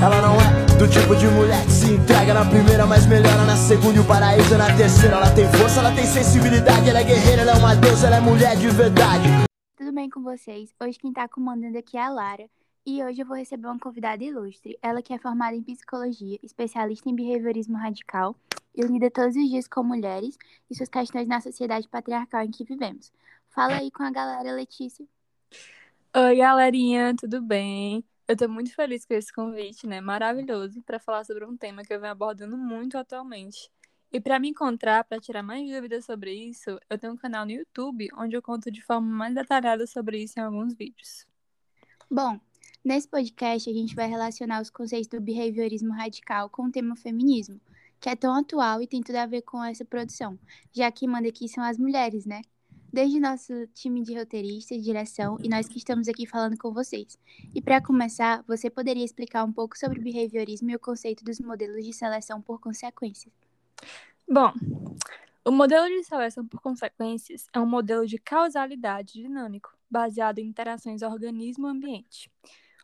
Ela não é do tipo de mulher que se entrega na primeira, mas melhora na segunda e o paraíso é na terceira. Ela tem força, ela tem sensibilidade, ela é guerreira, ela é uma deusa, ela é mulher de verdade. Tudo bem com vocês? Hoje quem tá comandando aqui é a Lara. E hoje eu vou receber uma convidada ilustre. Ela que é formada em psicologia, especialista em behaviorismo radical e lida todos os dias com mulheres e suas questões na sociedade patriarcal em que vivemos. Fala aí com a galera, Letícia. Oi, galerinha, tudo bem? Eu tô muito feliz com esse convite, né? Maravilhoso para falar sobre um tema que eu venho abordando muito atualmente. E para me encontrar, para tirar mais dúvidas sobre isso, eu tenho um canal no YouTube onde eu conto de forma mais detalhada sobre isso em alguns vídeos. Bom, Nesse podcast, a gente vai relacionar os conceitos do behaviorismo radical com o tema feminismo, que é tão atual e tem tudo a ver com essa produção, já que manda aqui são as mulheres, né? Desde nosso time de roteiristas, direção e nós que estamos aqui falando com vocês. E para começar, você poderia explicar um pouco sobre o behaviorismo e o conceito dos modelos de seleção por consequências? Bom, o modelo de seleção por consequências é um modelo de causalidade dinâmico, baseado em interações organismo-ambiente.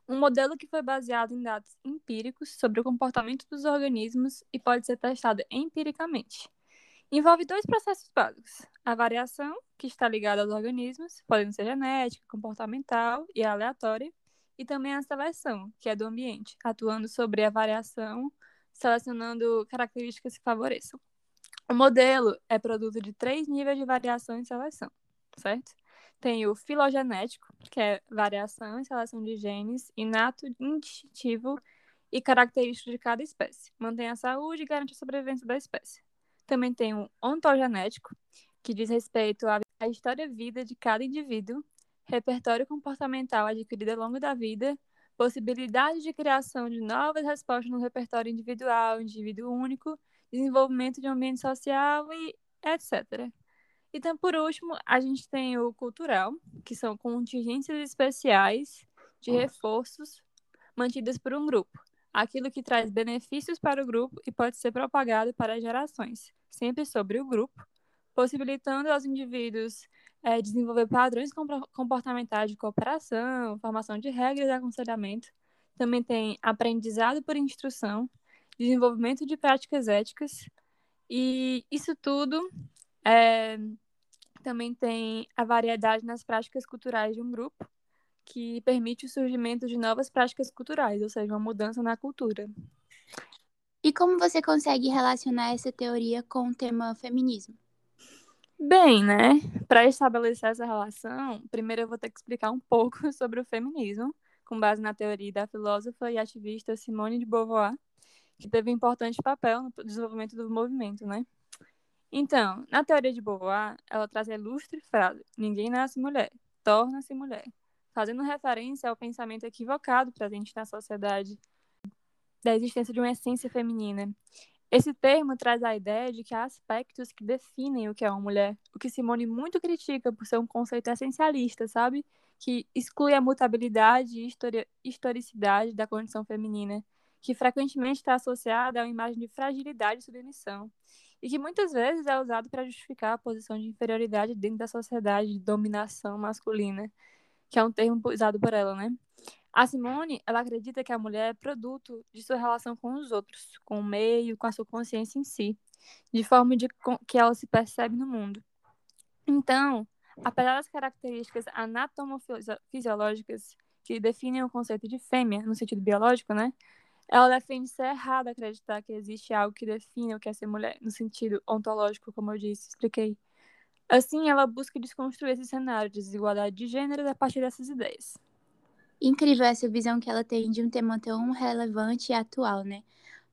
Um modelo que foi baseado em dados empíricos sobre o comportamento dos organismos e pode ser testado empiricamente. Envolve dois processos básicos: a variação, que está ligada aos organismos, podendo ser genética, comportamental e aleatória, e também a seleção, que é do ambiente, atuando sobre a variação, selecionando características que favoreçam. O modelo é produto de três níveis de variação e seleção, certo? Tem o filogenético, que é variação e seleção de genes inato, instintivo e característico de cada espécie. Mantém a saúde e garante a sobrevivência da espécie. Também tem o ontogenético, que diz respeito à história vida de cada indivíduo, repertório comportamental adquirido ao longo da vida, possibilidade de criação de novas respostas no repertório individual, indivíduo único, desenvolvimento de um ambiente social e etc. Então, por último, a gente tem o cultural, que são contingências especiais de reforços mantidas por um grupo. Aquilo que traz benefícios para o grupo e pode ser propagado para gerações, sempre sobre o grupo, possibilitando aos indivíduos é, desenvolver padrões comportamentais de cooperação, formação de regras e aconselhamento. Também tem aprendizado por instrução, desenvolvimento de práticas éticas, e isso tudo é, também tem a variedade nas práticas culturais de um grupo, que permite o surgimento de novas práticas culturais, ou seja, uma mudança na cultura. E como você consegue relacionar essa teoria com o tema feminismo? Bem, né? Para estabelecer essa relação, primeiro eu vou ter que explicar um pouco sobre o feminismo, com base na teoria da filósofa e ativista Simone de Beauvoir, que teve um importante papel no desenvolvimento do movimento, né? Então, na teoria de Beauvoir, ela traz a ilustre frase: ninguém nasce mulher, torna-se mulher, fazendo referência ao pensamento equivocado presente na sociedade da existência de uma essência feminina. Esse termo traz a ideia de que há aspectos que definem o que é uma mulher, o que Simone muito critica por ser um conceito essencialista, sabe? Que exclui a mutabilidade e historicidade da condição feminina, que frequentemente está associada a uma imagem de fragilidade e submissão e que muitas vezes é usado para justificar a posição de inferioridade dentro da sociedade de dominação masculina, que é um termo usado por ela, né? A Simone, ela acredita que a mulher é produto de sua relação com os outros, com o meio, com a sua consciência em si, de forma de que ela se percebe no mundo. Então, apesar das características anatomofisiológicas que definem o conceito de fêmea no sentido biológico, né? ela defende ser errado acreditar que existe algo que define o que é ser mulher, no sentido ontológico, como eu disse, expliquei. Assim, ela busca desconstruir esse cenário de desigualdade de gênero a partir dessas ideias. Incrível essa visão que ela tem de um tema tão relevante e atual, né?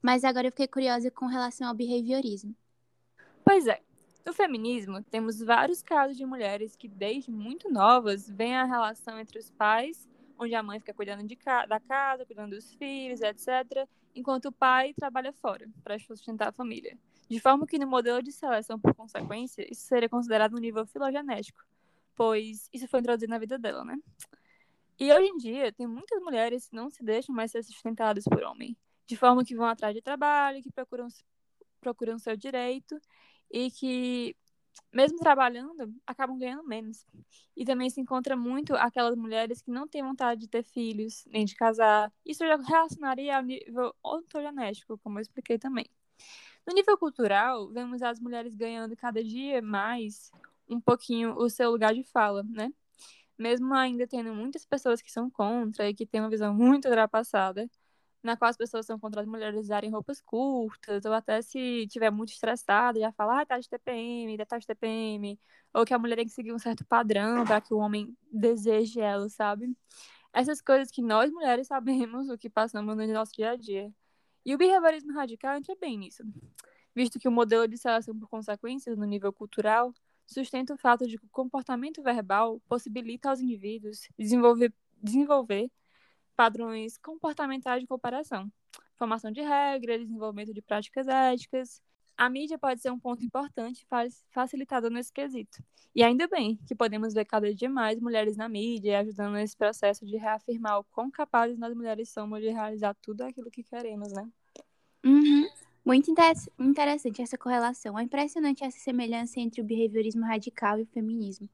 Mas agora eu fiquei curiosa com relação ao behaviorismo. Pois é. No feminismo, temos vários casos de mulheres que, desde muito novas, veem a relação entre os pais onde a mãe fica cuidando de da casa, cuidando dos filhos, etc., enquanto o pai trabalha fora para sustentar a família. De forma que no modelo de seleção por consequência, isso seria considerado um nível filogenético, pois isso foi introduzido na vida dela, né? E hoje em dia, tem muitas mulheres que não se deixam mais ser sustentadas por homem, de forma que vão atrás de trabalho, que procuram, procuram seu direito e que mesmo trabalhando, acabam ganhando menos. E também se encontra muito aquelas mulheres que não têm vontade de ter filhos, nem de casar. Isso já relacionaria ao nível ontogenético, como eu expliquei também. No nível cultural, vemos as mulheres ganhando cada dia mais um pouquinho o seu lugar de fala, né? Mesmo ainda tendo muitas pessoas que são contra e que têm uma visão muito ultrapassada, na qual as pessoas são contra as mulheres usarem roupas curtas, ou até se tiver muito estressada, já fala, ah, tá de TPM, tá de TPM, ou que a mulher tem que seguir um certo padrão para que o homem deseje ela, sabe? Essas coisas que nós mulheres sabemos o que passamos no nosso dia a dia. E o behaviorismo radical entra bem nisso, visto que o modelo de seleção por consequências no nível cultural sustenta o fato de que o comportamento verbal possibilita aos indivíduos desenvolver, desenvolver padrões comportamentais de cooperação, formação de regras, desenvolvimento de práticas éticas. A mídia pode ser um ponto importante facilitador nesse quesito. E ainda bem que podemos ver cada dia mais mulheres na mídia ajudando nesse processo de reafirmar o quão capazes nós mulheres somos de realizar tudo aquilo que queremos, né? Uhum. Muito interessante essa correlação. É impressionante essa semelhança entre o behaviorismo radical e o feminismo,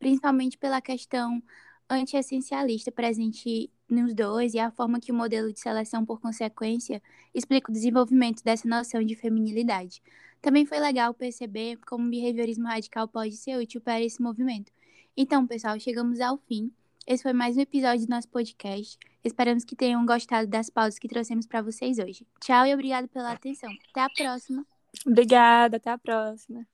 principalmente pela questão anti-essencialista presente nos dois e a forma que o modelo de seleção, por consequência, explica o desenvolvimento dessa noção de feminilidade. Também foi legal perceber como o behaviorismo radical pode ser útil para esse movimento. Então, pessoal, chegamos ao fim. Esse foi mais um episódio do nosso podcast. Esperamos que tenham gostado das pausas que trouxemos para vocês hoje. Tchau e obrigado pela atenção. Até a próxima. Obrigada, até a próxima.